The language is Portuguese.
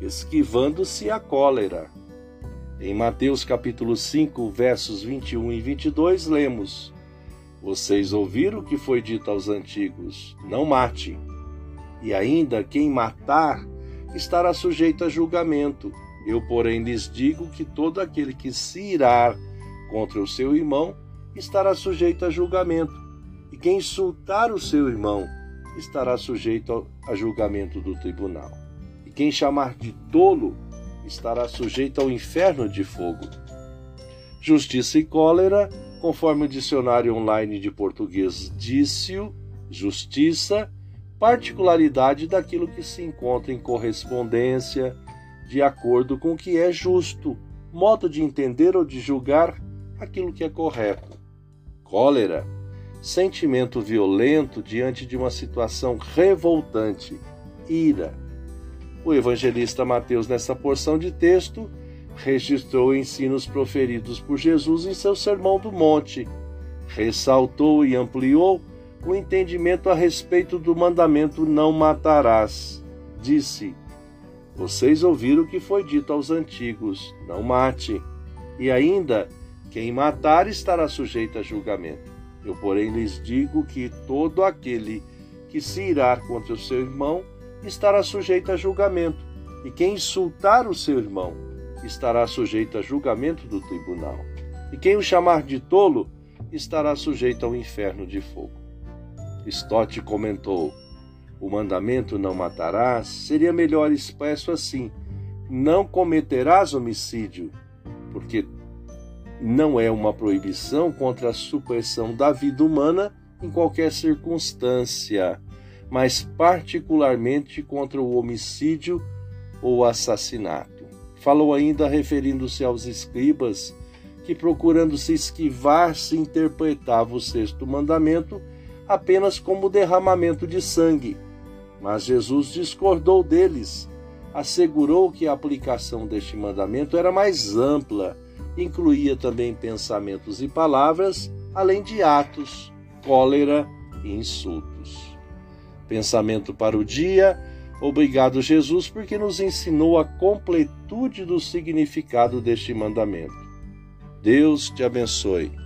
esquivando-se a cólera. Em Mateus capítulo 5, versos 21 e 22, lemos: Vocês ouviram o que foi dito aos antigos: Não mate. E ainda quem matar estará sujeito a julgamento. Eu, porém, lhes digo que todo aquele que se irar contra o seu irmão estará sujeito a julgamento. E quem insultar o seu irmão estará sujeito a julgamento do tribunal. Quem chamar de tolo estará sujeito ao inferno de fogo. Justiça e cólera, conforme o dicionário online de português disse justiça, particularidade daquilo que se encontra em correspondência, de acordo com o que é justo, modo de entender ou de julgar aquilo que é correto. Cólera, sentimento violento diante de uma situação revoltante, ira. O evangelista Mateus, nessa porção de texto, registrou ensinos proferidos por Jesus em seu Sermão do Monte, ressaltou e ampliou o entendimento a respeito do mandamento não matarás. Disse: Vocês ouviram o que foi dito aos antigos: não mate. E ainda, quem matar estará sujeito a julgamento. Eu, porém, lhes digo que todo aquele que se irá contra o seu irmão estará sujeito a julgamento, e quem insultar o seu irmão estará sujeito a julgamento do tribunal. E quem o chamar de tolo estará sujeito ao inferno de fogo. Stott comentou: O mandamento não matarás seria melhor expresso assim: Não cometerás homicídio, porque não é uma proibição contra a supressão da vida humana em qualquer circunstância, mas particularmente contra o homicídio ou assassinato. Falou ainda referindo-se aos escribas que, procurando se esquivar, se interpretava o sexto mandamento apenas como derramamento de sangue. Mas Jesus discordou deles, assegurou que a aplicação deste mandamento era mais ampla incluía também pensamentos e palavras, além de atos, cólera e insultos. Pensamento para o dia. Obrigado, Jesus, porque nos ensinou a completude do significado deste mandamento. Deus te abençoe.